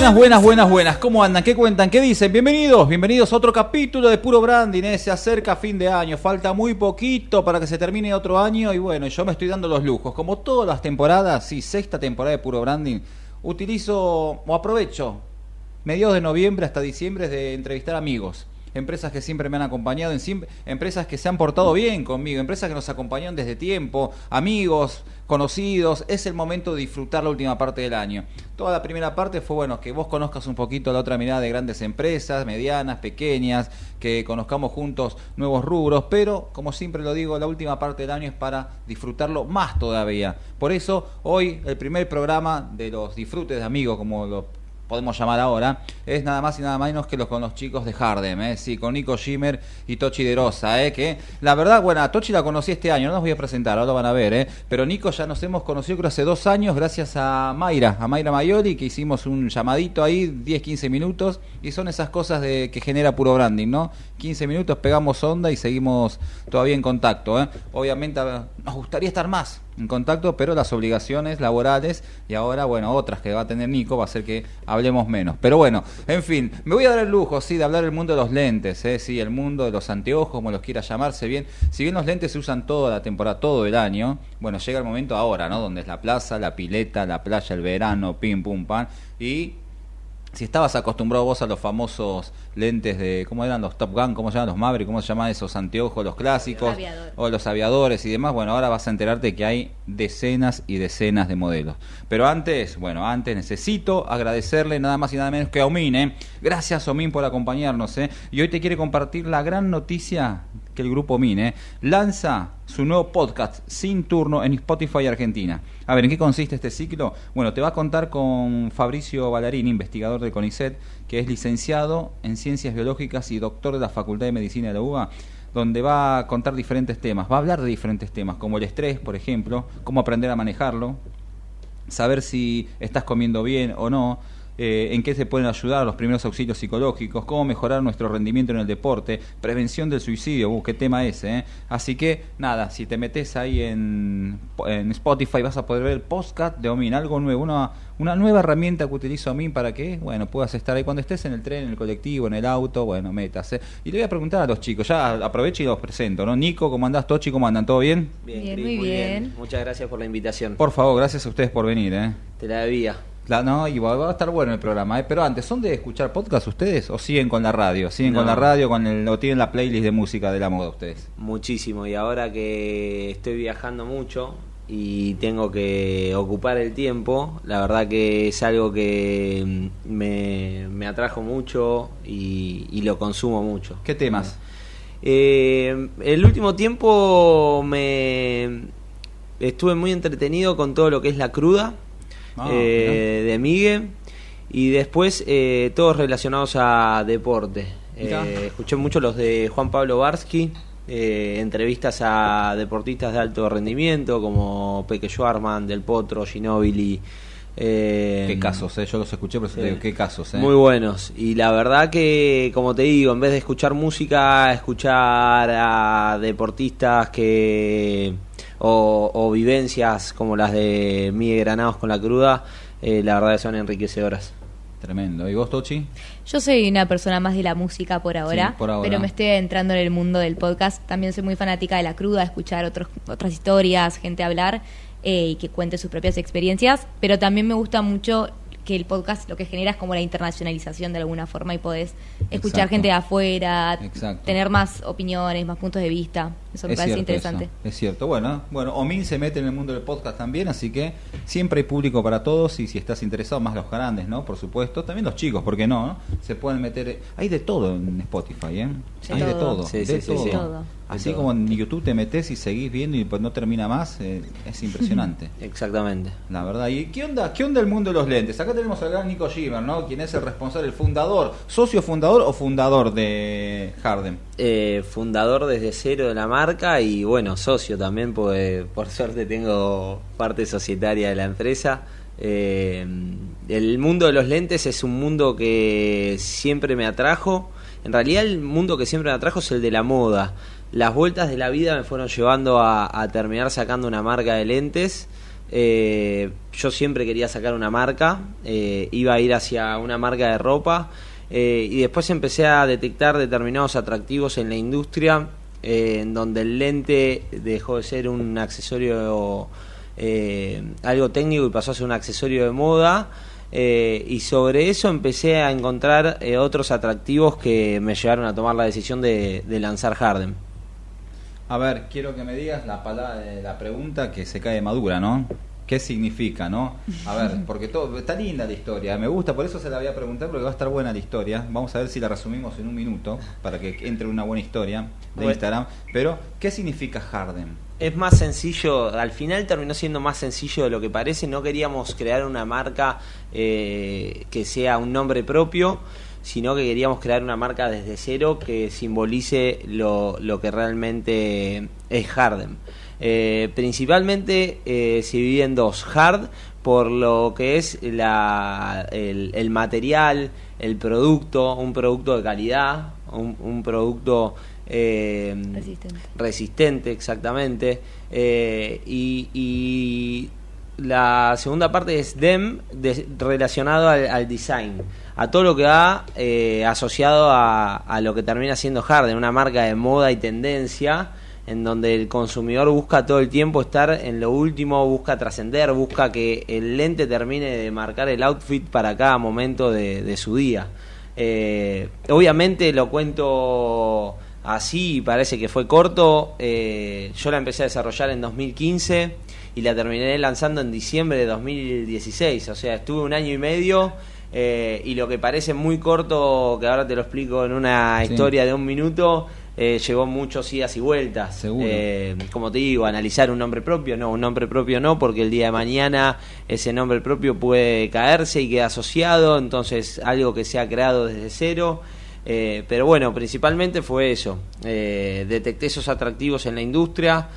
Buenas, buenas, buenas, buenas. ¿Cómo andan? ¿Qué cuentan? ¿Qué dicen? Bienvenidos, bienvenidos a otro capítulo de Puro Branding. ¿eh? Se acerca fin de año, falta muy poquito para que se termine otro año y bueno, yo me estoy dando los lujos. Como todas las temporadas, sí, sexta temporada de Puro Branding, utilizo o aprovecho mediados de noviembre hasta diciembre de entrevistar amigos empresas que siempre me han acompañado, empresas que se han portado bien conmigo, empresas que nos acompañan desde tiempo, amigos, conocidos. Es el momento de disfrutar la última parte del año. Toda la primera parte fue, bueno, que vos conozcas un poquito la otra mirada de grandes empresas, medianas, pequeñas, que conozcamos juntos nuevos rubros, pero como siempre lo digo, la última parte del año es para disfrutarlo más todavía. Por eso, hoy el primer programa de los disfrutes de amigos, como lo podemos llamar ahora, es nada más y nada menos que los con los chicos de Hardem, ¿eh? sí, con Nico Schimmer y Tochi de Rosa, ¿eh? que la verdad, bueno, a Tochi la conocí este año, no los voy a presentar, ahora lo van a ver, ¿eh? pero Nico ya nos hemos conocido creo hace dos años gracias a Mayra, a Mayra Mayoli, que hicimos un llamadito ahí, 10, 15 minutos, y son esas cosas de que genera puro branding, ¿no? 15 minutos, pegamos onda y seguimos todavía en contacto, ¿eh? Obviamente nos gustaría estar más, en contacto, pero las obligaciones laborales y ahora, bueno, otras que va a tener Nico va a hacer que hablemos menos. Pero bueno, en fin, me voy a dar el lujo, sí, de hablar del mundo de los lentes, ¿eh? sí, el mundo de los anteojos, como los quiera llamarse bien. Si bien los lentes se usan toda la temporada, todo el año, bueno, llega el momento ahora, ¿no? Donde es la plaza, la pileta, la playa, el verano, pim, pum, pan, y si estabas acostumbrado vos a los famosos lentes de, ¿cómo eran los Top Gun? ¿Cómo se llaman los Maverick? ¿Cómo se llaman esos anteojos, los clásicos? o los aviadores y demás. Bueno, ahora vas a enterarte que hay decenas y decenas de modelos. Pero antes, bueno, antes necesito agradecerle nada más y nada menos que a Omin, ¿eh? Gracias Omin por acompañarnos, ¿eh? Y hoy te quiere compartir la gran noticia el grupo Omin, ¿eh? Lanza su nuevo podcast sin turno en Spotify Argentina. A ver, ¿en qué consiste este ciclo? Bueno, te va a contar con Fabricio Ballarini, investigador del CONICET, que es licenciado en Ciencias Biológicas y doctor de la Facultad de Medicina de la UBA, donde va a contar diferentes temas, va a hablar de diferentes temas, como el estrés, por ejemplo, cómo aprender a manejarlo, saber si estás comiendo bien o no, eh, en qué se pueden ayudar los primeros auxilios psicológicos, cómo mejorar nuestro rendimiento en el deporte, prevención del suicidio, uh, qué tema ese. ¿eh? Así que nada, si te metes ahí en, en, Spotify vas a poder ver el podcast de Omin, algo nuevo, una, una nueva herramienta que utilizo Omin para que, bueno, puedas estar ahí cuando estés en el tren, en el colectivo, en el auto, bueno, metas. ¿eh? Y le voy a preguntar a los chicos, ya aprovecho y los presento, ¿no? Nico, ¿cómo andás? Tochi, ¿cómo andan? ¿Todo bien? Bien, muy, bien. Muchas gracias por la invitación. Por favor, gracias a ustedes por venir, ¿eh? Te la debía no, y va, a estar bueno el programa, ¿eh? pero antes, ¿son de escuchar podcast ustedes o siguen con la radio? ¿Siguen con la radio con el, o tienen la playlist de música de la moda ustedes? Muchísimo, y ahora que estoy viajando mucho y tengo que ocupar el tiempo, la verdad que es algo que mm, me, atrajo mucho y, lo consumo mucho. ¿Qué temas? Eh, el último tiempo me estuve muy entretenido con todo lo que es la cruda Ah, eh, de Miguel y después eh, todos relacionados a deporte. Eh, escuché mucho los de Juan Pablo Barsky, entrevistas a deportistas de alto rendimiento como Peque Schwarman, Del Potro, Ginóbili. qué casos, yo los escuché, pero qué casos. Muy buenos. Y la verdad que, como te digo, en vez de escuchar música, escuchar a deportistas que o, vivencias como las de Miguel Granados con la cruda, eh, la verdad que son enriquecedoras. Tremendo. ¿Y vos, Tochi? Yo soy una persona más de la música por ahora, pero me estoy entrando en el mundo del podcast. También soy muy fanática de la cruda, escuchar otros, otras historias, gente hablar eh, y que cuente sus propias experiencias. Pero también me gusta mucho que el podcast lo que genera es como la internacionalización de alguna forma y podés escuchar gente de afuera, tener más opiniones, más puntos de vista. Eso me parece interesante. Es cierto. Bueno, bueno, Omin se mete en el mundo del podcast también, así que siempre hay público para todos y si estás interesado, más los grandes, ¿no? Por supuesto. También los chicos, ¿por qué no? Se pueden meter... Hay de todo en Spotify, ¿eh? hay de todo. de todo. Así como en YouTube te metes y seguís viendo y pues no termina más, eh, es impresionante. Exactamente. La verdad. ¿Y qué onda, qué onda el mundo de los lentes? Acá tenemos al gran Nico Schimmer, ¿no? Quien es el responsable, el fundador, socio fundador o fundador de Harden. Eh, fundador desde cero de la marca y bueno, socio también, pues por suerte tengo parte societaria de la empresa. Eh, el mundo de los lentes es un mundo que siempre me atrajo. En realidad el mundo que siempre me atrajo es el de la moda las vueltas de la vida me fueron llevando a, terminar sacando una marca de lentes. eh, yo siempre quería sacar una marca, eh, iba a ir hacia una marca de ropa eh, y después empecé a detectar determinados atractivos en la industria en donde el lente dejó de ser un accesorio algo técnico y pasó a ser un accesorio de moda. y sobre eso empecé a encontrar otros atractivos que me llevaron a tomar la decisión de, de lanzar Harden. A ver, quiero que me digas la, palabra, la pregunta que se cae madura, ¿no? ¿Qué significa, no? A ver, porque todo está linda la historia, me gusta, por eso se la voy a preguntar porque va a estar buena la historia. Vamos a ver si la resumimos en un minuto para que entre una buena historia de Instagram. Pero, ¿qué significa Harden? Es más sencillo, al final terminó siendo más sencillo de lo que parece. No queríamos crear una marca eh, que sea un nombre propio sino que queríamos crear una marca desde cero que simbolice lo, lo que realmente es Harden. Eh, principalmente eh, se divide en dos, hard por lo que es la, el, material, el producto, un producto de calidad, un, producto eh, resistente. exactamente, y, la segunda parte es DEM relacionado al design a todo lo que va eh, asociado a, lo que termina siendo Harden, una marca de moda y tendencia, en donde el consumidor busca todo el tiempo estar en lo último, busca trascender, busca que el lente termine de marcar el outfit para cada momento de, su día. Eh, obviamente lo cuento así y parece que fue corto. Eh, yo la empecé a desarrollar en 2015 y la terminé lanzando en diciembre de 2016. O sea, estuve un año y medio eh, y lo que parece muy corto, que ahora te lo explico en una historia de un minuto, eh, llevó muchos idas y vueltas. Eh, como te digo, analizar un nombre propio, no, un nombre propio no, porque el día de mañana ese nombre propio puede caerse y queda asociado, entonces algo que se ha creado desde cero. pero bueno, principalmente fue eso. detecté esos atractivos en la industria.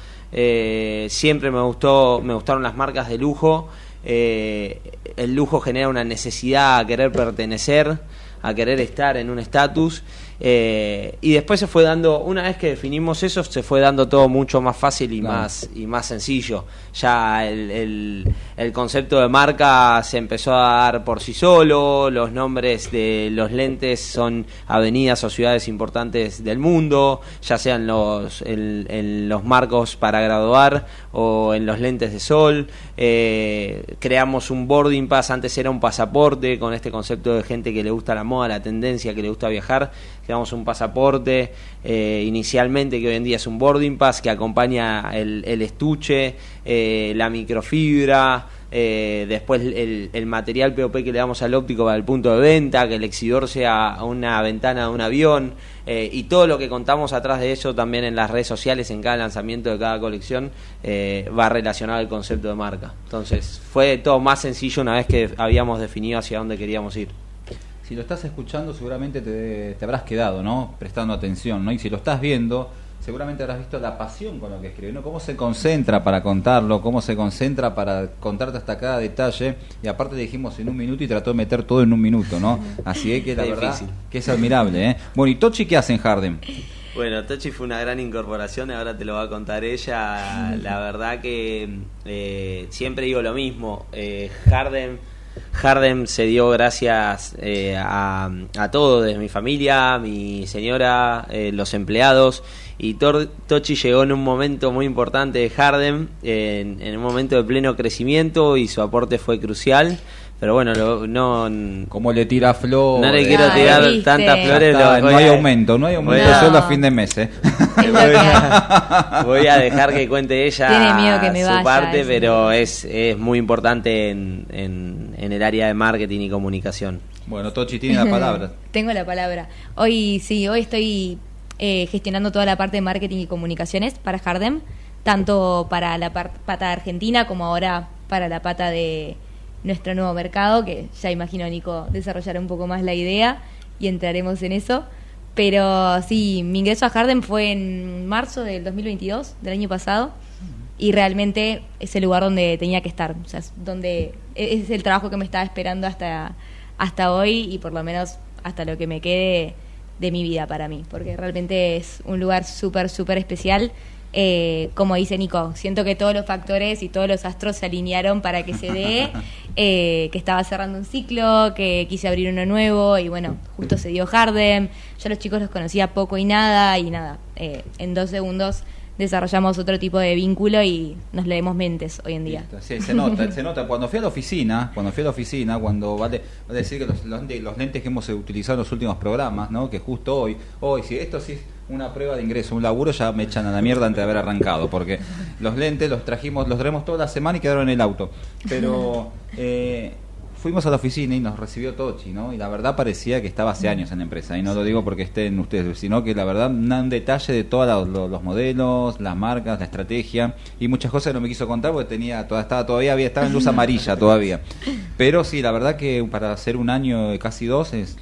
siempre me gustó, me gustaron las marcas de lujo eh, el lujo genera una necesidad a querer pertenecer, a querer estar en un estatus eh, y después se fue dando, una vez que definimos eso, se fue dando todo mucho más fácil y más y más sencillo. Ya el, el, concepto de marca se empezó a dar por sí solo, los nombres de los lentes son avenidas o ciudades importantes del mundo, ya sean los, en, los marcos para graduar o en los lentes de sol. Eh, creamos un boarding pass, antes era un pasaporte, con este concepto de gente que le gusta la moda, la tendencia, que le gusta viajar creamos un pasaporte eh, inicialmente que hoy en día es un boarding pass que acompaña el, estuche, eh, la microfibra, eh, después el, material POP que le damos al óptico para el punto de venta, que el exhibidor sea una ventana de un avión y todo lo que contamos atrás de eso también en las redes sociales, en cada lanzamiento de cada colección, va relacionado al concepto de marca. Entonces fue todo más sencillo una vez que habíamos definido hacia dónde queríamos ir si lo estás escuchando seguramente te, habrás quedado, ¿no? Prestando atención, ¿no? Y si lo estás viendo, seguramente habrás visto la pasión con lo que escribe, ¿no? Cómo se concentra para contarlo, cómo se concentra para contarte hasta cada detalle. Y aparte dijimos en un minuto y trató de meter todo en un minuto, ¿no? Así que la verdad que es admirable, ¿eh? Bueno, ¿y Tochi qué hace en Harden? Bueno, Tochi fue una gran incorporación, ahora te lo va a contar ella. La verdad que eh, siempre digo lo mismo, eh, Harden Harden se dio gracias eh, a, a todos, desde mi familia, mi señora, eh, los empleados. Y Tochi llegó en un momento muy importante de Harden, en, en, un momento de pleno crecimiento y su aporte fue crucial. Pero bueno, no. Como le tira flores. No le quiero tirar tantas flores. no hay aumento, no hay aumento solo a fin de mes. ¿eh? voy, a, dejar que cuente ella su parte, pero es, es muy importante en, en, el área de marketing y comunicación. Bueno, Tochi tiene la palabra. Tengo la palabra. Hoy sí, hoy estoy eh, gestionando toda la parte de marketing y comunicaciones para Hardem, tanto para la pata argentina como ahora para la pata de nuestro nuevo mercado, que ya imagino Nico desarrollará un poco más la idea y entraremos en eso. Pero sí, mi ingreso a Harden fue en marzo del 2022, del año pasado, y realmente es el lugar donde tenía que estar, o sea, es donde e-, es el trabajo que me estaba esperando hasta, hasta hoy y por lo menos hasta lo que me quede de mi vida para mí, porque realmente es un lugar súper, súper especial eh, como dice Nico, siento que todos los factores y todos los astros se alinearon para que se dé, eh, que estaba cerrando un ciclo, que quise abrir uno nuevo y bueno, justo se dio Harden. Yo a los chicos los conocía poco y nada y nada, eh, en dos segundos desarrollamos otro tipo de vínculo y nos leemos mentes hoy en día. Sí, se nota, se nota. Cuando fui a la oficina, cuando fui a la oficina, cuando vale, vale decir que los, lentes que hemos utilizado en los últimos programas, ¿no? Que justo hoy, hoy, si esto sí una prueba de ingreso, un laburo, ya me echan a la mierda antes de haber arrancado, porque los lentes los trajimos, los traemos toda la semana y quedaron en el auto. Pero eh, fuimos a la oficina y nos recibió Tochi, ¿no? Y la verdad parecía que estaba hace años en la empresa. Y no lo digo porque estén ustedes, sino que la verdad, un detalle de todos los, modelos, las marcas, la estrategia y muchas cosas no me quiso contar porque tenía, toda, estaba todavía, había, estaba en luz amarilla todavía. Pero sí, la verdad que para hacer un año, casi dos, es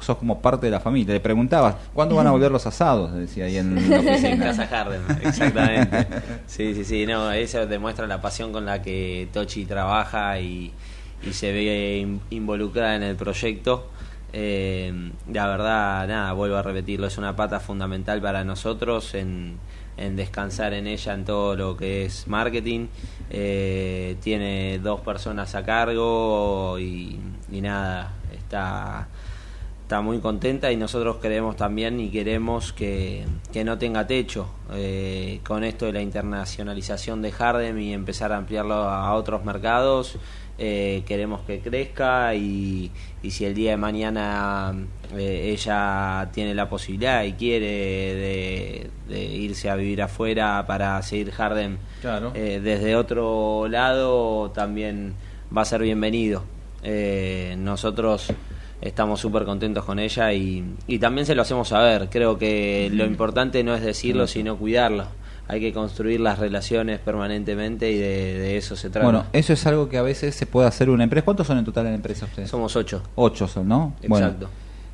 sos como parte de la familia. Le preguntabas, ¿cuándo van a volver los asados? Decía ahí en la oficina. Casa Harden, exactamente. Sí, sí, sí, no, eso demuestra la pasión con la que Tochi trabaja y, se ve involucrada en el proyecto. Eh, la verdad, nada, vuelvo a repetirlo, es una pata fundamental para nosotros en, descansar en ella en todo lo que es marketing. Eh, tiene dos personas a cargo y nada, está está muy contenta y nosotros queremos también y queremos que, no tenga techo eh, con esto de la internacionalización de Hardem y empezar a ampliarlo a otros mercados. Eh, queremos que crezca y, y, si el día de mañana eh, ella tiene la posibilidad y quiere de, irse a vivir afuera para seguir Hardem desde otro lado, también va a ser bienvenido. nosotros estamos súper contentos con ella y, y, también se lo hacemos saber. Creo que lo importante no es decirlo, sino cuidarlo. Hay que construir las relaciones permanentemente y de, eso se trata. Bueno, eso es algo que a veces se puede hacer una empresa. ¿Cuántos son en total en la empresa ustedes? Somos ocho. Ocho son, ¿no? Exacto.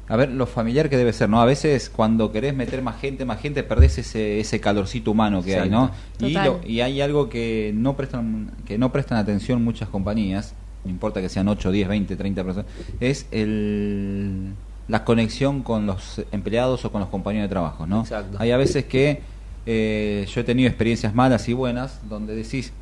a ver, lo familiar que debe ser, ¿no? A veces cuando querés meter más gente, más gente, perdés ese, ese calorcito humano que hay, ¿no? Y, y hay algo que no prestan que no prestan atención muchas compañías, no importa que sean 8, 10, 20, 30 personas, es el, la conexión con los empleados o con los compañeros de trabajo, ¿no? Hay a veces que eh, yo he tenido experiencias malas y buenas donde decís,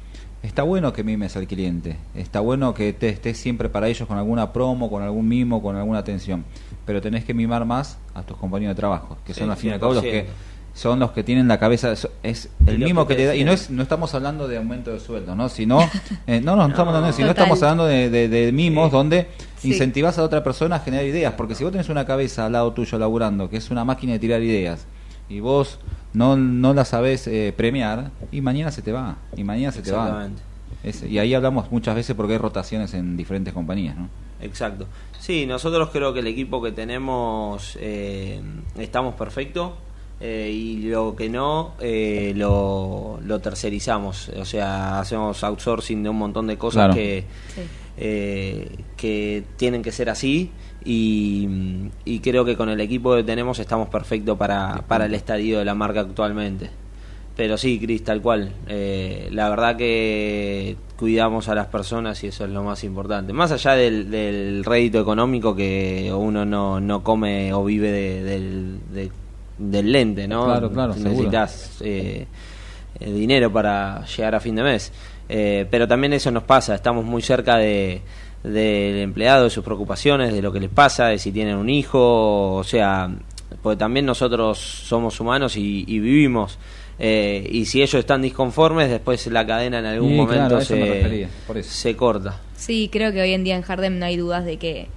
está bueno que mimes al cliente, está bueno que te estés siempre para ellos con alguna promo, con algún mimo, con alguna atención, pero tenés que mimar más a tus compañeros de trabajo, que son al fin y al cabo los que son los que tienen la cabeza es el mismo que, te da y no es no estamos hablando de aumento de sueldo no sino eh, no, no, estamos hablando sino estamos hablando de, de, mimos donde incentivas a otra persona a generar ideas porque si vos tenés una cabeza al lado tuyo laburando que es una máquina de tirar ideas y vos no no la sabés eh, premiar y mañana se te va y mañana se te va. Y ahí hablamos muchas veces porque hay rotaciones en diferentes compañías no exacto. Sí nosotros creo que el equipo que tenemos eh, estamos perfecto eh, y lo que no eh, lo, tercerizamos, o sea, hacemos outsourcing de un montón de cosas que, eh, que tienen que ser así y, creo que con el equipo que tenemos estamos perfectos para, para el estadio de la marca actualmente. Pero sí, Cris, tal cual. la verdad que cuidamos a las personas y eso es lo más importante. Más allá del, rédito económico que uno no, no come o vive de, de del lente, ¿no? Claro, claro, Necesitas eh, eh, dinero para llegar a fin de mes. Eh, pero también eso nos pasa, estamos muy cerca de del empleado, de sus preocupaciones, de lo que les pasa, de si tienen un hijo, o sea, porque también nosotros somos humanos y, vivimos. y si ellos están disconformes, después la cadena en algún momento se, se corta. Sí, creo que hoy en día en Hardem no hay dudas de que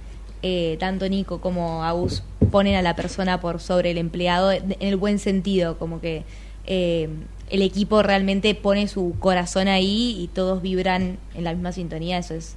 eh, tanto Nico como Agus ponen a la persona por sobre el empleado en el buen sentido, como que eh, el equipo realmente pone su corazón ahí y todos vibran en la misma sintonía, eso es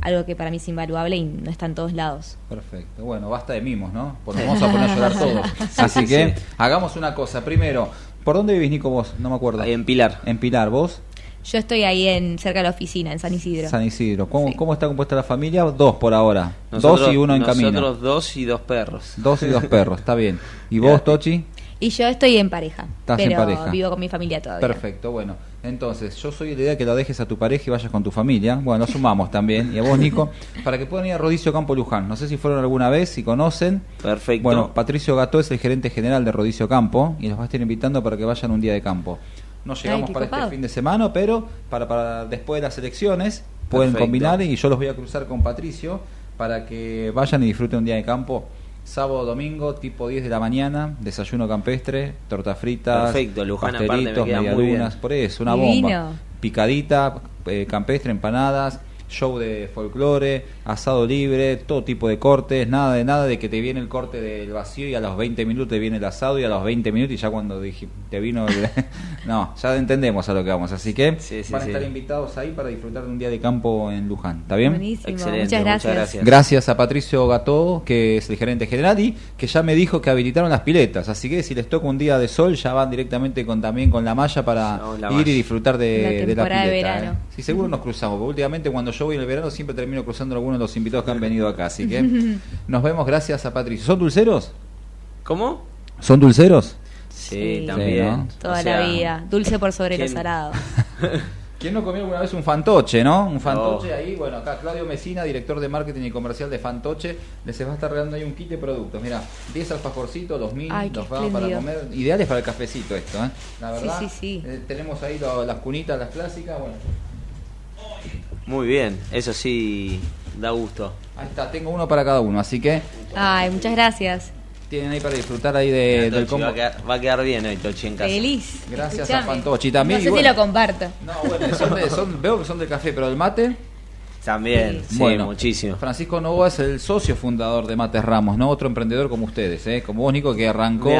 algo que para mí es invaluable y no está en todos lados. Perfecto. Bueno, basta de mimos, ¿no? Porque vamos a poner a llorar todos. Así que hagamos una cosa. Primero, ¿por dónde vivís, Nico, vos? No me acuerdo. Ahí en Pilar. En Pilar, ¿vos? Yo estoy ahí en cerca de la oficina, en San Isidro. San Isidro. ¿Cómo, ¿cómo está compuesta la familia? Dos por ahora. dos y uno en camino. Nosotros dos y dos perros. Dos y dos perros, está bien. ¿Y vos, Tochi? Y yo estoy en pareja. Estás pero en pareja. vivo con mi familia todavía. Perfecto, bueno. Entonces, yo soy la idea de que la dejes a tu pareja y vayas con tu familia. Bueno, sumamos también. Y a vos, Nico, para que puedan ir a Rodicio Campo Luján. No sé si fueron alguna vez, si conocen. Perfecto. Bueno, Patricio Gato es el gerente general de Rodicio Campo y los va a estar invitando para que vayan un día de campo. No llegamos para este fin de semana, pero para, para después de las elecciones pueden combinar y yo los voy a cruzar con Patricio para que vayan y disfruten un día de campo. Sábado, domingo, tipo 10 de la mañana, desayuno campestre, torta fritas, Perfecto, Luján medialunas, por eso, una bomba. Picadita, eh, campestre, empanadas, show de folclore, asado libre, todo tipo de cortes, nada de nada de que te viene el corte del vacío y a los 20 minutos te viene el asado y a los 20 minutos y ya cuando dije, te vino el... no, ya entendemos a lo que vamos, así que van a estar invitados ahí para disfrutar de un día de campo en Luján, ¿está bien? Excelente, muchas gracias. gracias. a Patricio Gató, que es el gerente general y que ya me dijo que habilitaron las piletas, así que si les toca un día de sol ya van directamente con también con la malla para ir y disfrutar de la, pileta. ¿eh? Sí, seguro nos cruzamos, porque últimamente cuando yo voy en el verano siempre termino cruzando algunos de los invitados que han venido acá. Así que nos vemos gracias a Patricio. ¿Son dulceros? ¿Cómo? ¿Son dulceros? Sí, también. Toda la vida. Dulce por sobre lo salado. ¿Quién no comió alguna vez un fantoche, no? Un fantoche ahí, bueno, acá Claudio Mesina, director de marketing y comercial de Fantoche, les va a estar regalando ahí un kit de productos. Mira, 10 alfajorcitos, 2000, los vamos para comer. Ideales para el cafecito esto, ¿eh? La verdad, sí, sí, sí. Eh, tenemos ahí las cunitas, las clásicas, bueno. Muy bien, eso sí da gusto. Ahí está, tengo uno para cada uno, así que. Ay, muchas gracias. Tienen ahí para disfrutar ahí de, del combo. Va a, quedar, bien hoy Tochi en casa. Feliz. Gracias a Fantochi también. No sé si lo comparto. No, bueno, son veo que son de café, pero el mate. También, sí, bueno, muchísimo. Francisco Novoa es el socio fundador de Mates Ramos, ¿no? Otro emprendedor como ustedes, ¿eh? Como vos, Nico, que arrancó.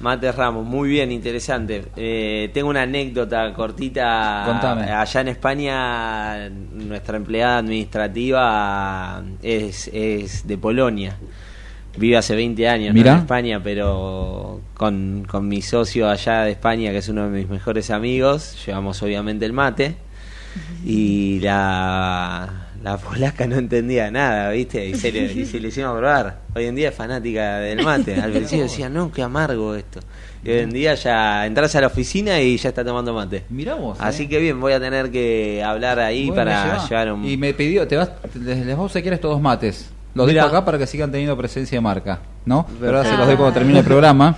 Mates Ramos, muy bien, interesante. Eh, tengo una anécdota cortita. Contame. Allá en España, nuestra empleada administrativa es, es de Polonia. Vive hace 20 años en España, pero con, con mi socio allá de España, que es uno de mis mejores amigos, llevamos obviamente el mate. Y la la polaca no entendía nada, ¿viste? Y se, le, y se le hicimos probar. Hoy en día es fanática del mate. Al principio decía, no, qué amargo esto. Y hoy en día ya entras a la oficina y ya está tomando mate. Miramos. Así ¿eh? que bien, voy a tener que hablar ahí para llevar un. Y me pidió, te vas, les, les vamos a quieres estos dos mates. Los dejo acá para que sigan teniendo presencia de marca, ¿no? Pero ahora se los doy cuando termine el programa.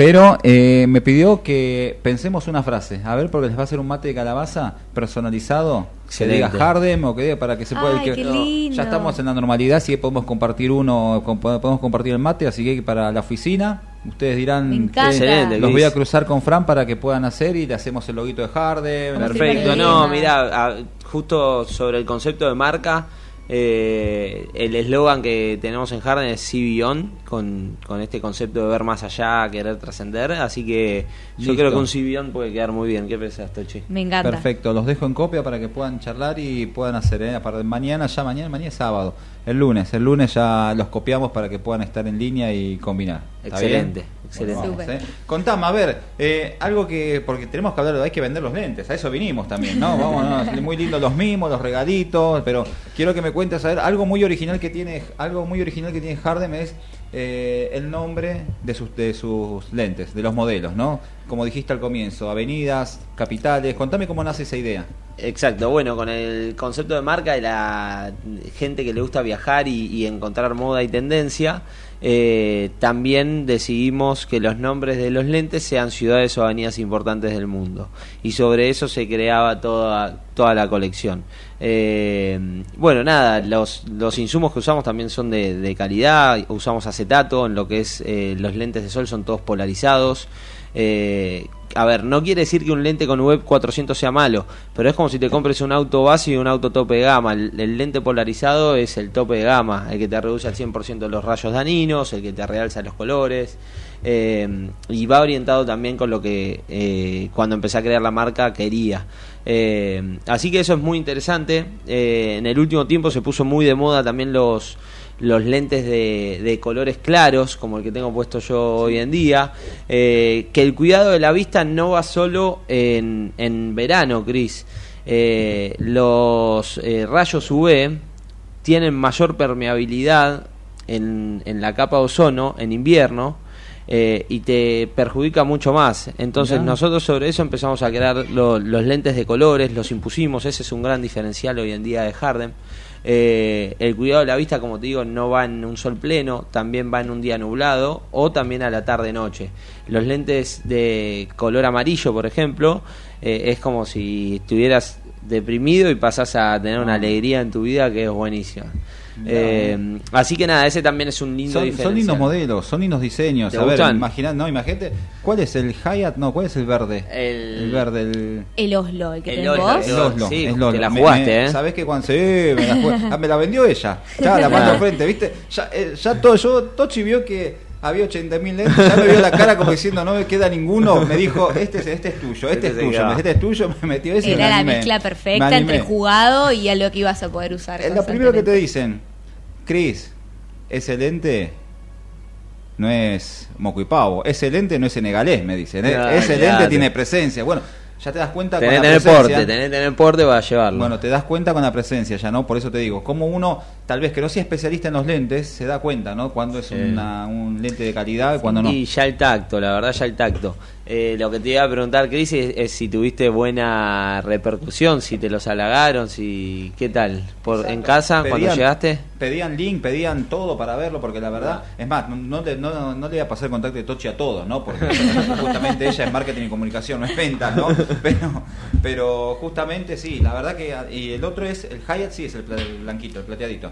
Pero eh, me pidió que pensemos una frase. A ver, porque les va a hacer un mate de calabaza personalizado. Que diga Hardem o que diga para que se pueda. ya estamos en la normalidad, así que podemos compartir uno, podemos compartir el mate. Así que para la oficina, ustedes dirán. que los voy a cruzar con Fran para que puedan hacer y le hacemos el loguito de Hardem. Perfecto, no, mira, justo sobre el concepto de marca eh, el eslogan que tenemos en Harden es See con, con este concepto de ver más allá, querer trascender. Así que yo creo que un See puede quedar muy bien. ¿Qué pensás, Tochi? Me encanta. Perfecto, los dejo en copia para que puedan charlar y puedan hacer. ¿eh? mañana, ya mañana, mañana es sábado. El lunes, el lunes ya los copiamos para que puedan estar en línea y combinar. Excelente. Excelente. ¿eh? Contame, a ver, eh, algo que, porque tenemos que hablar de hay que vender los lentes, a eso vinimos también, ¿no? Vamos, muy lindo los mimos, los regalitos, pero quiero que me cuentes, a ver, algo muy original que tiene, algo muy original que tiene Hardem es eh, el nombre de sus, de sus lentes, de los modelos, ¿no? Como dijiste al comienzo, avenidas, capitales, contame cómo nace esa idea. Exacto, bueno, con el concepto de marca de la gente que le gusta viajar y encontrar moda y tendencia, eh, también decidimos que los nombres de los lentes sean ciudades o avenidas importantes del mundo. Y sobre eso se creaba toda, toda la colección. Eh, bueno, nada, los, los insumos que usamos también son de, calidad. Usamos acetato, en lo que es eh, los lentes de sol son todos polarizados. Eh, a ver, no quiere decir que un lente con web 400 sea malo, pero es como si te compres un auto base y un auto tope de gama. El, lente polarizado es el tope de gama, el que te reduce al 100% los rayos daninos, el que te realza los colores. Eh, y va orientado también con lo que eh, cuando empecé a crear la marca quería. Eh, así que eso es muy interesante. en el último tiempo se puso muy de moda también los los lentes de, colores claros, como el que tengo puesto yo hoy en día, eh, que el cuidado de la vista no va solo en, en verano, Cris. Eh, los eh, rayos UV tienen mayor permeabilidad en, en la capa de ozono en invierno eh, y te perjudica mucho más. Entonces nosotros sobre eso empezamos a crear los lentes de colores, los impusimos, ese es un gran diferencial hoy en día de Harden. Eh, el cuidado de la vista, como te digo, no va en un sol pleno, también va en un día nublado o también a la tarde-noche. Los lentes de color amarillo, por ejemplo, eh, es como si estuvieras deprimido y pasas a tener una ah. alegría en tu vida que es buenísima. Eh, así que nada, ese también es un lindo son, son lindos modelos, son lindos diseños. A ver, imagina, no, imagínate, ¿cuál es el Hyatt? No, ¿cuál es el verde? El, verde, el... el Oslo, el que tenés vos. El Oslo, sí, Oslo. La jugaste, ¿eh? Sabés que cuando se me, la, ah, me la vendió ella. Ya la mano al frente, ¿viste? Ya, eh, ya todo, yo, Tochi vio que había 80.000 lentes, ya me vio la cara como diciendo no me queda ninguno, me dijo este es, este es tuyo, este, este es tuyo, este es tuyo, me metió ese. Era la mezcla perfecta entre jugado y a lo que ibas a poder usar. Es lo primero que te dicen, Cris, ese lente no es moco y pavo, ese lente no es senegalés, me dicen, ¿eh? ese lente tiene presencia. Bueno, ya te das cuenta con la presencia. Porte, tenés tener porte para llevarlo. Bueno, te das cuenta con la presencia, ya no, por eso te digo, como uno, tal vez que no sea especialista en los lentes, se da cuenta, ¿no? Cuando es un lente de calidad y cuando no. Y ya el tacto, la verdad, ya el tacto. Eh, lo que te iba a preguntar, Cris, es, si tuviste buena repercusión, si te los halagaron, si qué tal, por en casa cuando llegaste. Pedían link, pedían todo para verlo, porque la verdad, es más, no, no, no, le iba a pasar el contacto de Tochi a todos, ¿no? Porque justamente ella es marketing y comunicación, no es venta, ¿no? Pero, pero justamente sí, la verdad que y el otro es el Hyatt, sí es el blanquito, el plateadito.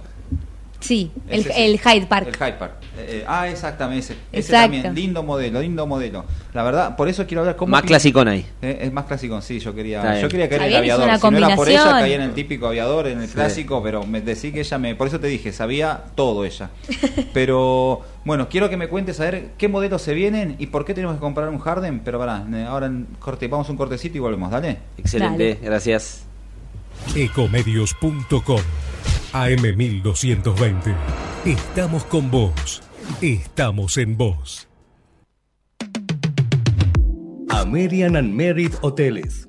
Sí, el, el, Hyde Park. El Hyde Park. Eh, eh, ah, exactamente, ese. también, lindo modelo, lindo modelo. La verdad, por eso quiero hablar cómo... Más clásico ahí. Eh, es más clásico, sí, yo quería yo quería caer en el aviador. Si no era por ella, caía en el típico aviador, en el clásico, pero me decí que ella me... Por eso te dije, sabía todo ella. pero, bueno, quiero que me cuentes a ver qué modelos se vienen y por qué tenemos que comprar un Harden, pero para ahora en corte, vamos a un cortecito y volvemos, dale. Excelente, gracias. Ecomedios.com AM1220. Estamos con vos. Estamos en vos. American and Merit Hoteles.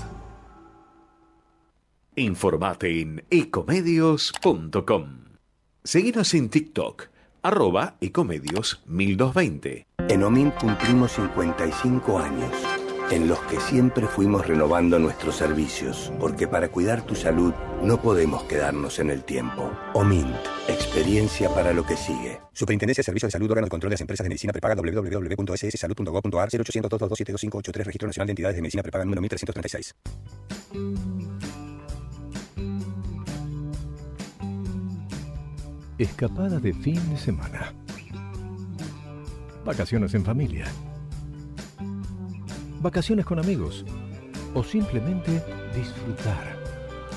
Informate en ecomedios.com. Seguinos en TikTok, arroba ecomedios 1220. En OMIN cumplimos 55 años en los que siempre fuimos renovando nuestros servicios, porque para cuidar tu salud no podemos quedarnos en el tiempo. OMINT, experiencia para lo que sigue. Superintendencia de Servicios de Salud, órgano de control de las empresas de medicina prepaga www.sssalud.gov.ar 0800 Registro Nacional de Entidades de Medicina Prepaga número 1336. Escapada de fin de semana. Vacaciones en familia vacaciones con amigos o simplemente disfrutar.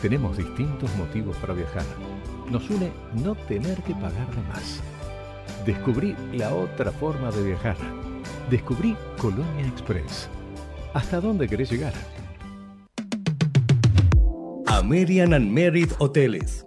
Tenemos distintos motivos para viajar. Nos une no tener que pagar de más. Descubrí la otra forma de viajar. Descubrí Colonia Express. ¿Hasta dónde querés llegar? American and Merit Hoteles.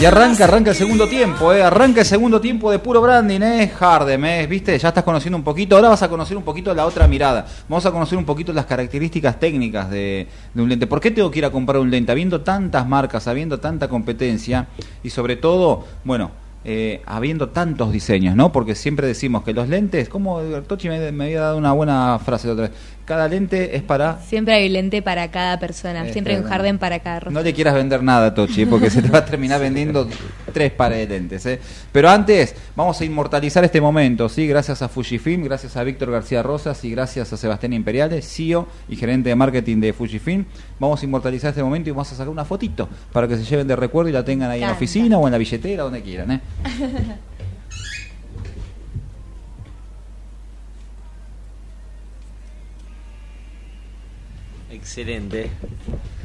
Y arranca, arranca el segundo tiempo, eh. Arranca el segundo tiempo de puro branding, eh. Hardem, eh. Viste, ya estás conociendo un poquito. Ahora vas a conocer un poquito la otra mirada. Vamos a conocer un poquito las características técnicas de, de un lente. ¿Por qué tengo que ir a comprar un lente? Habiendo tantas marcas, habiendo tanta competencia y sobre todo, bueno, eh, habiendo tantos diseños, ¿no? Porque siempre decimos que los lentes, como Tochi me, me, había dado una buena frase otra vez, cada lente es para... Siempre hay lente para cada persona, siempre hay un jardín para cada rostro. No le quieras vender nada, Tochi, porque se te va a terminar vendiendo tres pares de lentes. ¿eh? Pero antes, vamos a inmortalizar este momento, ¿sí? Gracias a Fujifilm, gracias a Víctor García Rosas y gracias a Sebastián Imperiales, CEO y gerente de marketing de Fujifilm. Vamos a inmortalizar este momento y vamos a sacar una fotito para que se lleven de recuerdo y la tengan ahí en la oficina o en la billetera, donde quieran. ¿eh? Excelente.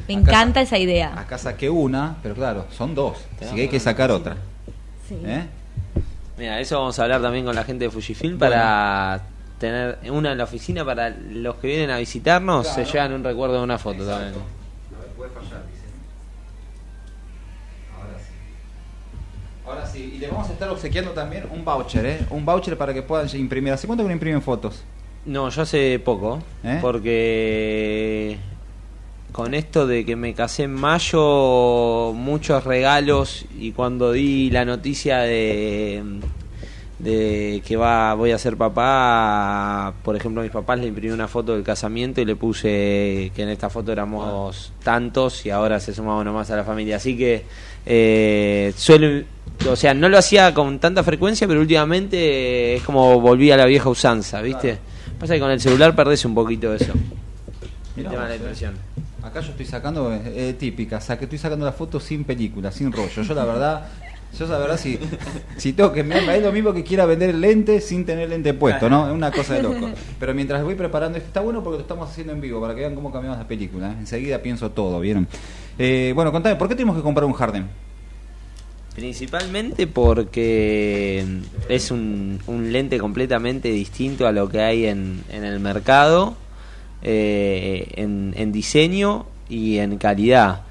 Me encanta esa idea. Acá saqué una, pero claro, son dos. Así que hay que sacar otra. ¿Eh? Mira, eso vamos a hablar también con la gente de Fujifilm para tener una en la oficina para los que vienen a visitarnos se llevan un recuerdo de una foto también. Ahora sí. Ahora sí, y le vamos a estar obsequiando también un voucher, ¿eh? Un voucher para que puedan imprimir. ¿Hace cuánto que no imprimen fotos? No, yo hace poco, ¿Eh? porque con esto de que me casé en mayo, muchos regalos y cuando di la noticia de, de que va voy a ser papá, por ejemplo a mis papás le imprimí una foto del casamiento y le puse que en esta foto éramos tantos y ahora se sumaba uno más a la familia, así que eh, suelo, o sea, no lo hacía con tanta frecuencia, pero últimamente es como volví a la vieja usanza, ¿viste? Pasa que con el celular perdés un poquito eso. El tema de la impresión. Acá yo estoy sacando, eh, típica, o que estoy sacando la foto sin película, sin rollo. Yo la verdad, yo la verdad si, si tengo que es lo mismo que quiera vender el lente sin tener lente puesto, ¿no? Es una cosa de loco. Pero mientras voy preparando esto, está bueno porque lo estamos haciendo en vivo, para que vean cómo cambiamos la película. Enseguida pienso todo, ¿vieron? Eh, bueno, contame, ¿por qué tenemos que comprar un Harden? Principalmente porque es un, lente completamente distinto a lo que hay en, en el mercado, eh, en, diseño y en calidad.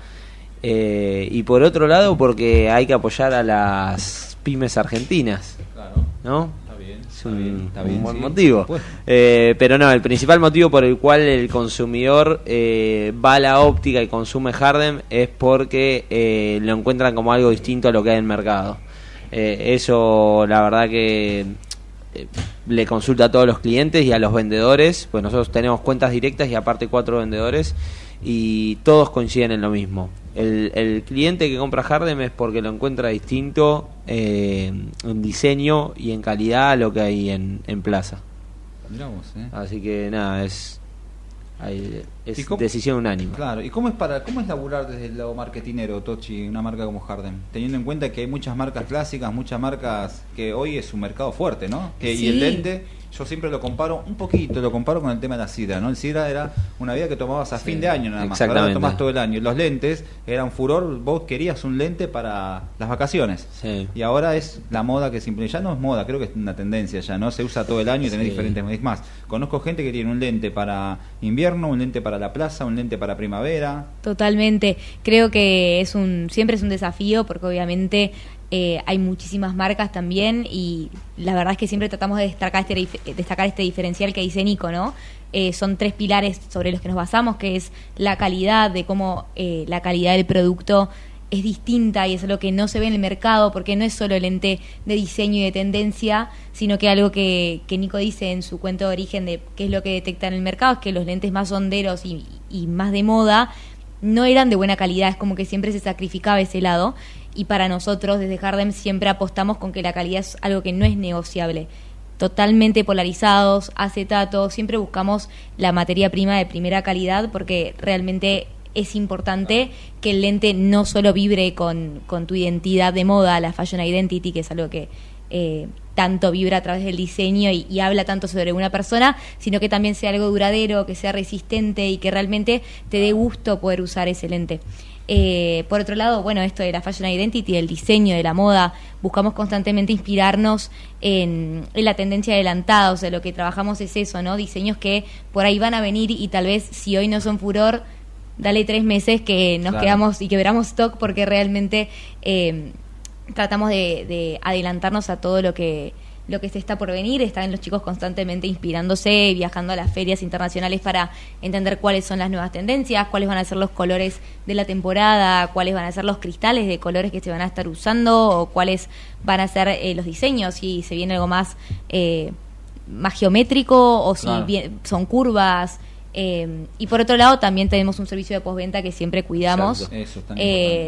Eh, y por otro lado porque hay que apoyar a las pymes argentinas, ¿no? un, buen motivo. Eh, pero no, el principal motivo por el cual el consumidor eh, va a la óptica y consume Harden es porque eh, lo encuentran como algo distinto a lo que hay en el mercado. eso, la verdad que le consulta a todos los clientes y a los vendedores, pues nosotros tenemos cuentas directas y aparte cuatro vendedores y todos coinciden en lo mismo. El, el cliente que compra Hardem es porque lo encuentra distinto eh, en diseño y en calidad a lo que hay en, en plaza. ¿eh? Así que nada, es, es decisión unánime. Claro, ¿y cómo es para cómo es laburar desde el lado marketinero, Tochi, una marca como Hardem? Teniendo en cuenta que hay muchas marcas clásicas, muchas marcas que hoy es un mercado fuerte, ¿no? Que, Y el lente yo siempre lo comparo un poquito, lo comparo con el tema de la sidra, ¿no? El sidra era una vida que tomabas a fin de año nada más, ahora lo tomás todo el año. Los lentes eran furor, vos querías un lente para las vacaciones. Y ahora es la moda que simplemente, ya no es moda, creo que es una tendencia ya, ¿no? Se usa todo el año y tenés diferentes, es más, conozco gente que tiene un lente para invierno, un lente para la plaza, un lente para primavera. Totalmente, creo que es un, siempre es un desafío porque obviamente eh, hay muchísimas marcas también y la verdad es que siempre tratamos de destacar este, destacar este diferencial que dice Nico, ¿no? Eh, son tres pilares sobre los que nos basamos, que es la calidad, de cómo eh, la calidad del producto es distinta y es lo que no se ve en el mercado, porque no es solo el ente de diseño y de tendencia, sino que algo que, que Nico dice en su cuento de origen de qué es lo que detecta en el mercado, es que los lentes más honderos y, y más de moda no eran de buena calidad, es como que siempre se sacrificaba ese lado y para nosotros desde Hardem siempre apostamos con que la calidad es algo que no es negociable. Totalmente polarizados, acetatos, siempre buscamos la materia prima de primera calidad porque realmente es importante que el lente no solo vibre con, con tu identidad de moda, la fashion identity, que es algo que eh, tanto vibra a través del diseño y, y, habla tanto sobre una persona, sino que también sea algo duradero, que sea resistente y que realmente te dé gusto poder usar ese lente. Eh, por otro lado, bueno, esto de la fashion identity, el diseño de la moda, buscamos constantemente inspirarnos en, la tendencia adelantada, o sea, lo que trabajamos es eso, ¿no? Diseños que por ahí van a venir y tal vez si hoy no son furor, dale tres meses que nos quedamos y que stock porque realmente eh, tratamos de, adelantarnos a todo lo que lo que se está por venir, están los chicos constantemente inspirándose, viajando a las ferias internacionales para entender cuáles son las nuevas tendencias, cuáles van a ser los colores de la temporada, cuáles van a ser los cristales de colores que se van a estar usando o cuáles van a ser eh, los diseños, si se viene algo más, eh, más geométrico o si son curvas. Eh, y por otro lado, también tenemos un servicio de postventa que siempre cuidamos,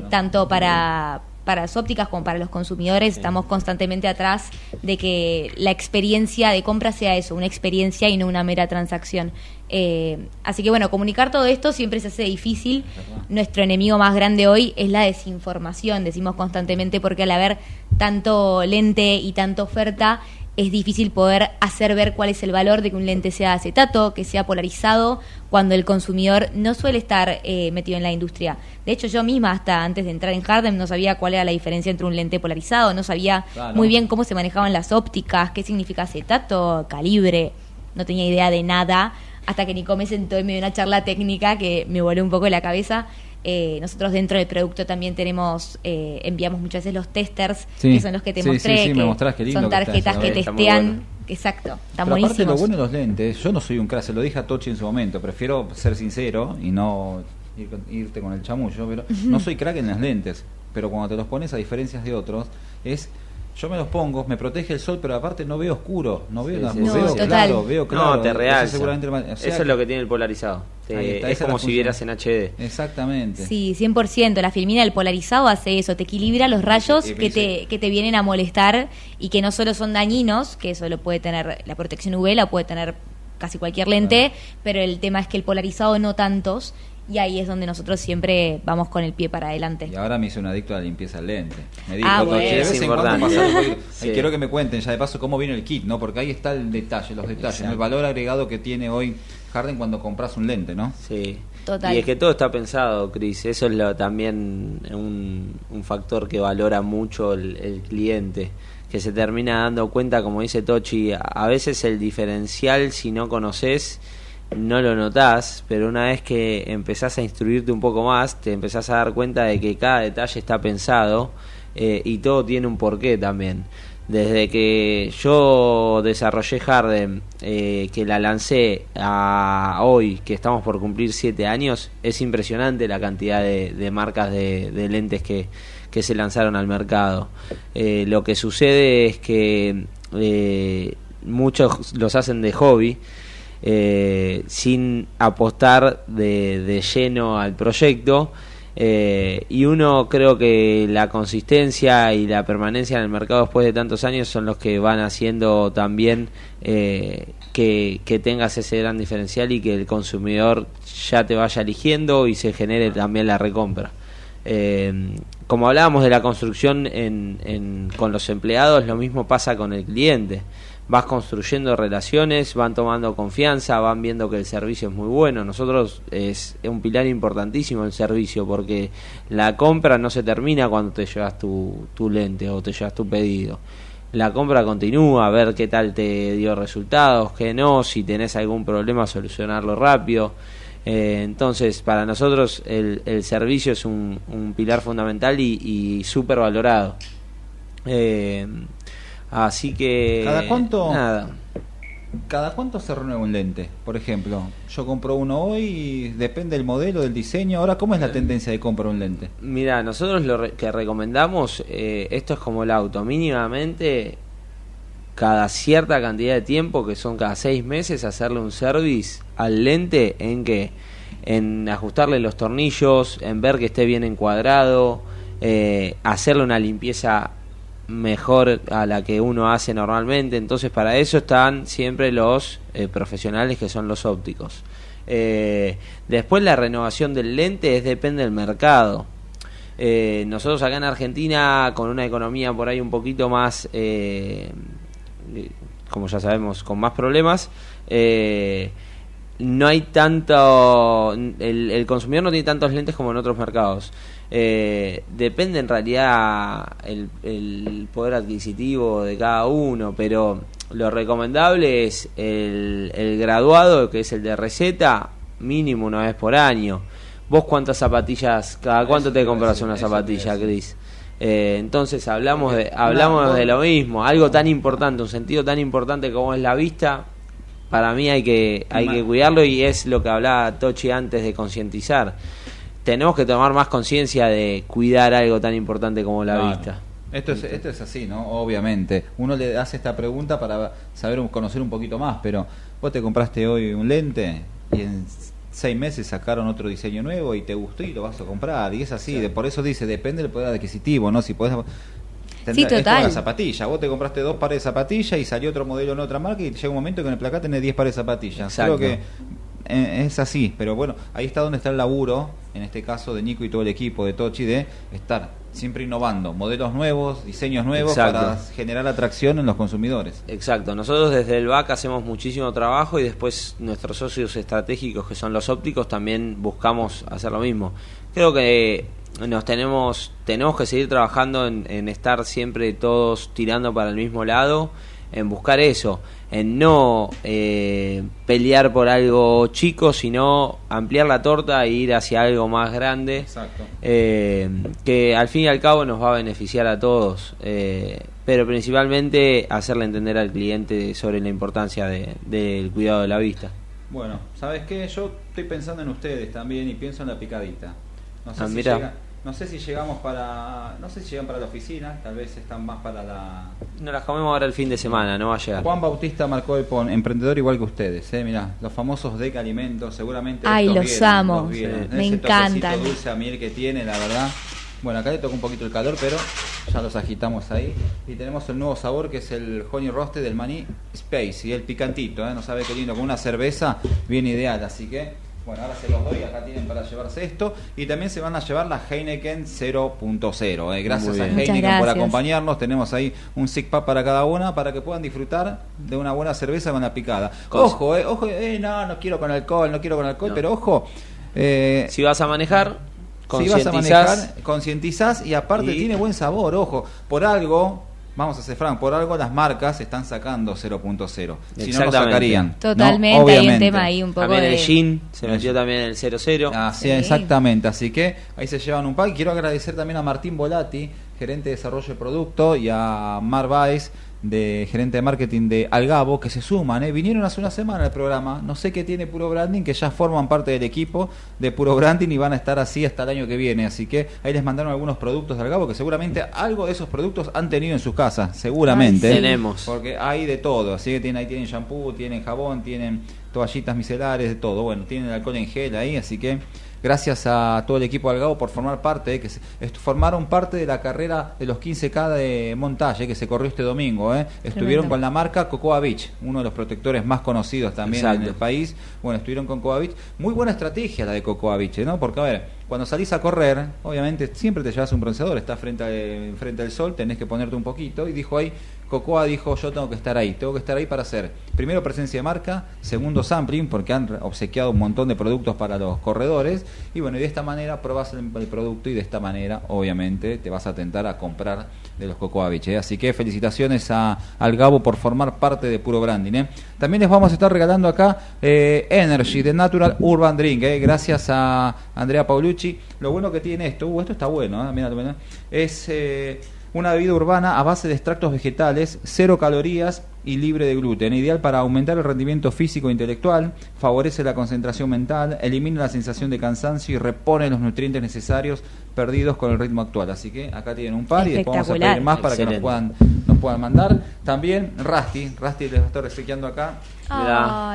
tanto para para las ópticas como para los consumidores, estamos constantemente atrás de que la experiencia de compra sea eso, una experiencia y no una mera transacción. Eh, así que bueno, comunicar todo esto siempre se hace difícil. Nuestro enemigo más grande hoy es la desinformación, decimos constantemente, porque al haber tanto lente y tanta oferta, es difícil poder hacer ver cuál es el valor de que un lente sea acetato, que sea polarizado, cuando el consumidor no suele estar eh, metido en la industria. De hecho, yo misma hasta antes de entrar en Hardem no sabía cuál era la diferencia entre un lente polarizado, no sabía muy bien cómo se manejaban las ópticas, qué significa acetato, calibre, no tenía idea de nada, hasta que Nico me sentó y me dio una charla técnica que me voló un poco la cabeza eh, nosotros dentro del producto también tenemos, eh, enviamos muchas veces los testers, que son los que te mostré, que son tarjetas que, testean. Exacto, están Pero aparte lo bueno de los lentes, yo no soy un crack, se lo dije a Tochi en su momento, prefiero ser sincero y no irte con el chamullo, pero no soy crack en las lentes, pero cuando te los pones a diferencias de otros, es yo me los pongo, me protege el sol, pero aparte no veo oscuro, no veo, veo claro, veo claro. No, te real. Eso es lo que tiene el polarizado. es como si vieras en HD. Exactamente. Sí, 100%. La filmina del polarizado hace eso, te equilibra los rayos que te, que te vienen a molestar y que no solo son dañinos, que eso lo puede tener la protección UV, la puede tener casi cualquier lente, pero el tema es que el polarizado no tantos y ahí es donde nosotros siempre vamos con el pie para adelante. Y ahora me hice un adicto a la limpieza del lente. Me dijo, ah, bueno. de vez en cuando quiero que me cuenten ya de paso cómo viene el kit, ¿no? Porque ahí está el detalle, los detalles, el valor agregado que tiene hoy Harden cuando compras un lente, ¿no? Sí. Total. Y es que todo está pensado, Cris. Eso es lo, también un, un, factor que valora mucho el, el cliente que se termina dando cuenta, como dice Tochi, a veces el diferencial si no conoces no lo notás, pero una vez que empezás a instruirte un poco más, te empezás a dar cuenta de que cada detalle está pensado eh, y todo tiene un porqué también. Desde que yo desarrollé Harden, eh, que la lancé a hoy, que estamos por cumplir siete años, es impresionante la cantidad de, marcas de, lentes que, que, se lanzaron al mercado. Eh, lo que sucede es que muchos los hacen de hobby eh, sin apostar de, de, lleno al proyecto. Eh, y uno creo que la consistencia y la permanencia en el mercado después de tantos años son los que van haciendo también eh, que, que, tengas ese gran diferencial y que el consumidor ya te vaya eligiendo y se genere también la recompra. como hablábamos de la construcción en, con los empleados, lo mismo pasa con el cliente vas construyendo relaciones, van tomando confianza, van viendo que el servicio es muy bueno. Nosotros es, un pilar importantísimo el servicio porque la compra no se termina cuando te llevas tu, tu lente o te llevas tu pedido. La compra continúa, a ver qué tal te dio resultados, qué no, si tenés algún problema, solucionarlo rápido. Eh, entonces, para nosotros el, servicio es un, un pilar fundamental y, y súper valorado. Eh, Así que. ¿Cada cuánto? Nada. ¿Cada cuánto se renueva un lente? Por ejemplo, yo compro uno hoy y depende del modelo, del diseño. Ahora, ¿cómo es la tendencia de comprar un lente? Mira, nosotros lo que recomendamos, eh, esto es como el auto, mínimamente cada cierta cantidad de tiempo, que son cada seis meses, hacerle un service al lente en que en ajustarle los tornillos, en ver que esté bien encuadrado, eh, hacerle una limpieza mejor a la que uno hace normalmente. Entonces para eso están siempre los eh, profesionales que son los ópticos. Eh, después la renovación del lente es depende del mercado. Eh, nosotros acá en Argentina con una economía por ahí un poquito más, como ya sabemos, con más problemas, no hay tanto, el consumidor no tiene tantos lentes como en otros mercados. Eh, depende en realidad el, poder adquisitivo de cada uno, pero lo recomendable es el, graduado, que es el de receta, mínimo una vez por año. ¿Vos cuántas zapatillas, cada cuánto te compras una zapatilla, Cris? Eh, entonces hablamos de hablamos de lo mismo, algo tan importante, un sentido tan importante como es la vista. Para mí hay que hay que cuidarlo y es lo que hablaba Tochi antes de concientizar. Tenemos que tomar más conciencia de cuidar algo tan importante como la vista. Esto es, esto es así, ¿no? Obviamente. Uno le hace esta pregunta para saber conocer un poquito más, pero vos te compraste hoy un lente y en seis meses sacaron otro diseño nuevo y te gustó y lo vas a comprar. Y es así, de, por eso dice, depende del poder adquisitivo, ¿no? Si podés... sí, total. la zapatilla. Vos te compraste dos pares de zapatillas y salió otro modelo en otra marca y llega un momento que en el placar tenés 10 pares de zapatillas. Creo que es así, pero bueno, ahí está donde está el laburo, en este caso de Nico y todo el equipo de Tochi, de estar siempre innovando, modelos nuevos, diseños nuevos para generar atracción en los consumidores. Exacto, nosotros desde el BAC hacemos muchísimo trabajo y después nuestros socios estratégicos que son los ópticos también buscamos hacer lo mismo. Creo que nos tenemos tenemos que seguir trabajando en, en estar siempre todos tirando para el mismo lado, en buscar eso en no eh, pelear por algo chico, sino ampliar la torta e ir hacia algo más grande, eh, que al fin y al cabo nos va a beneficiar a todos, eh, pero principalmente hacerle entender al cliente sobre la importancia del cuidado de la vista. Bueno, ¿sabes qué? Yo estoy pensando en ustedes también y pienso en la picadita. No sé ah, si llega, no sé si llegamos para. No sé si llegan para la oficina, tal vez están más para la. No las comemos ahora el fin de semana, no va a llegar. Juan Bautista marcó el PON, emprendedor igual que ustedes, ¿eh? Mirá, los famosos Deca Alimentos, seguramente. Ay, los amo, me encantan. dulce a miel que tiene, la verdad. Bueno, acá le toca un poquito el calor, pero ya los agitamos ahí. Y tenemos el nuevo sabor que es el Honey Roasted del Maní Space y el picantito, ¿eh? No sabe qué lindo, con una cerveza bien ideal, así que bueno, ahora se los doy, acá tienen para llevarse esto. Y también se van a llevar la Heineken 0.0. Eh. Gracias a Heineken por acompañarnos. Tenemos ahí un six pack para cada una para que puedan disfrutar de una buena cerveza con la picada. Ojo, eh, ojo, eh, no, no quiero con alcohol, no quiero con alcohol, pero ojo. Eh, si vas a manejar, si vas a manejar, concientizás y aparte tiene buen sabor, ojo. Por algo, vamos a frank, por algo las marcas están sacando 0.0. Si no lo sacarían. Totalmente, hay un tema ahí un poco. También el Gin se metió también el 00. Ah, sí, exactamente. Así que ahí se llevan un pack. Quiero agradecer también a Martín Volati, gerente de desarrollo de producto, y a Mar Baez, de gerente de marketing de Algabo que se suman, ¿eh? vinieron hace una semana al programa, no sé qué tiene Puro Branding, que ya forman parte del equipo de Puro Branding y van a estar así hasta el año que viene, así que ahí les mandaron algunos productos de Algabo que seguramente algo de esos productos han tenido en sus casas, seguramente. Tenemos. Porque hay de todo, así que tienen, ahí tienen shampoo, tienen jabón, tienen toallitas micelares, de todo, bueno, tienen alcohol en gel ahí, así que gracias a todo el equipo de Algabo por formar parte, que formaron parte de la carrera de los 15K de montaje que se corrió este domingo. ¿eh? Estuvieron con la marca Cocoa Beach, uno de los protectores más conocidos también en el país. Bueno, estuvieron con Cocoa Beach. Muy buena estrategia la de Cocoa Beach, ¿no? Porque, a ver, cuando salís a correr, obviamente siempre te llevas un bronceador, estás frente, frente al sol, tenés que ponerte un poquito. Y dijo ahí, Cocoa dijo, yo tengo que estar ahí, tengo que estar ahí para hacer, primero presencia de marca, segundo sampling, porque han obsequiado un montón de productos para los corredores, y bueno, y de esta manera probas el, producto y de esta manera, obviamente, te vas a tentar a comprar de los Cocoa Beach. ¿eh? Así que felicitaciones a, al Gabo por formar parte de Puro Branding. ¿eh? También les vamos a estar regalando acá eh, Energy de Natural Urban Drink, gracias a Andrea Paulucci. Lo bueno que tiene esto, uh, esto está bueno, mira, es una bebida urbana a base de extractos vegetales, cero calorías y libre de gluten, ideal para aumentar el rendimiento físico e intelectual, favorece la concentración mental, elimina la sensación de cansancio y repone los nutrientes necesarios perdidos con el ritmo actual. Así que acá tienen un par y después vamos a pedir más para que nos puedan, nos puedan mandar. También Rasti, Rasti les estoy resequeando acá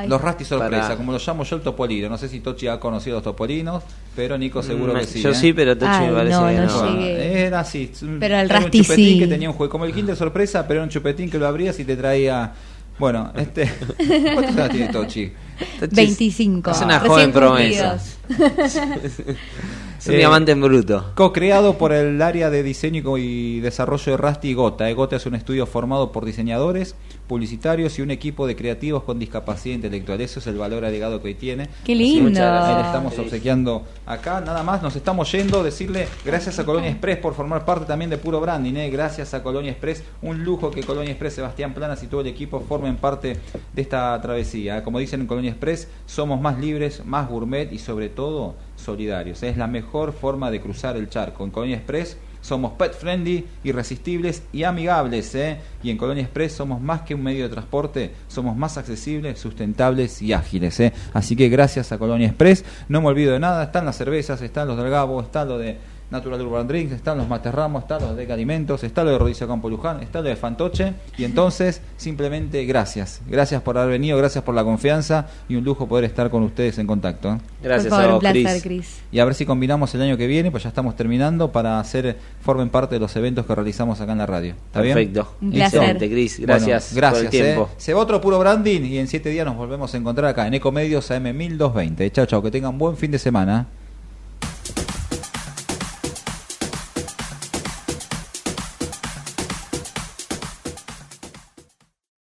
los Rasti sorpresa, como lo llamo yo el topolino. No sé si Tochi ha conocido los topolinos, pero Nico seguro que sí. Yo ¿eh? sí, pero Tochi me parece que no. Era así. Pero el Rasti un chupetín que tenía un juego, como el Kinder sorpresa, pero era un chupetín que lo abrías y te traía. Bueno, este. ¿Cuántos años tiene Tochi? 25. Es una joven promesa. Es un diamante en bruto. Co-creado por el área de diseño y desarrollo de Rasti y Gota. Eh, Gota es un estudio formado por diseñadores, publicitarios y un equipo de creativos con discapacidad intelectual. Eso es el valor agregado que hoy tiene. Qué lindo. Le estamos obsequiando acá. Nada más, nos estamos yendo. Decirle gracias a Colonia Express por formar parte también de Puro Branding. ¿eh? Gracias a Colonia Express. Un lujo que Colonia Express, Sebastián Planas y todo el equipo formen parte de esta travesía. Como dicen en Colonia Express, somos más libres, más gourmet y sobre todo solidarios. Es la mejor forma de cruzar el charco. En Colonia Express somos pet friendly, irresistibles y amigables. ¿eh? Y en Colonia Express somos más que un medio de transporte, somos más accesibles, sustentables y ágiles. ¿eh? Así que gracias a Colonia Express, no me olvido de nada, están las cervezas, están los del Gabo, lo de Natural Urban Drinks, están los Materramos, están los de Alimentos, está lo de Rodicia Campo Luján, está lo de Fantoche. Y entonces, simplemente gracias. Gracias por haber venido, gracias por la confianza y un lujo poder estar con ustedes en contacto. ¿eh? Gracias a vos, Chris. Y a ver si combinamos el año que viene, pues ya estamos terminando, para hacer, formen parte de los eventos que realizamos acá en la radio. ¿Está Perfecto. Un placer. Cris. Gracias, gracias por el tiempo. ¿eh? Se va otro puro branding y en siete días nos volvemos a encontrar acá en Ecomedios AM1220. Chao, chao, que tengan buen fin de semana.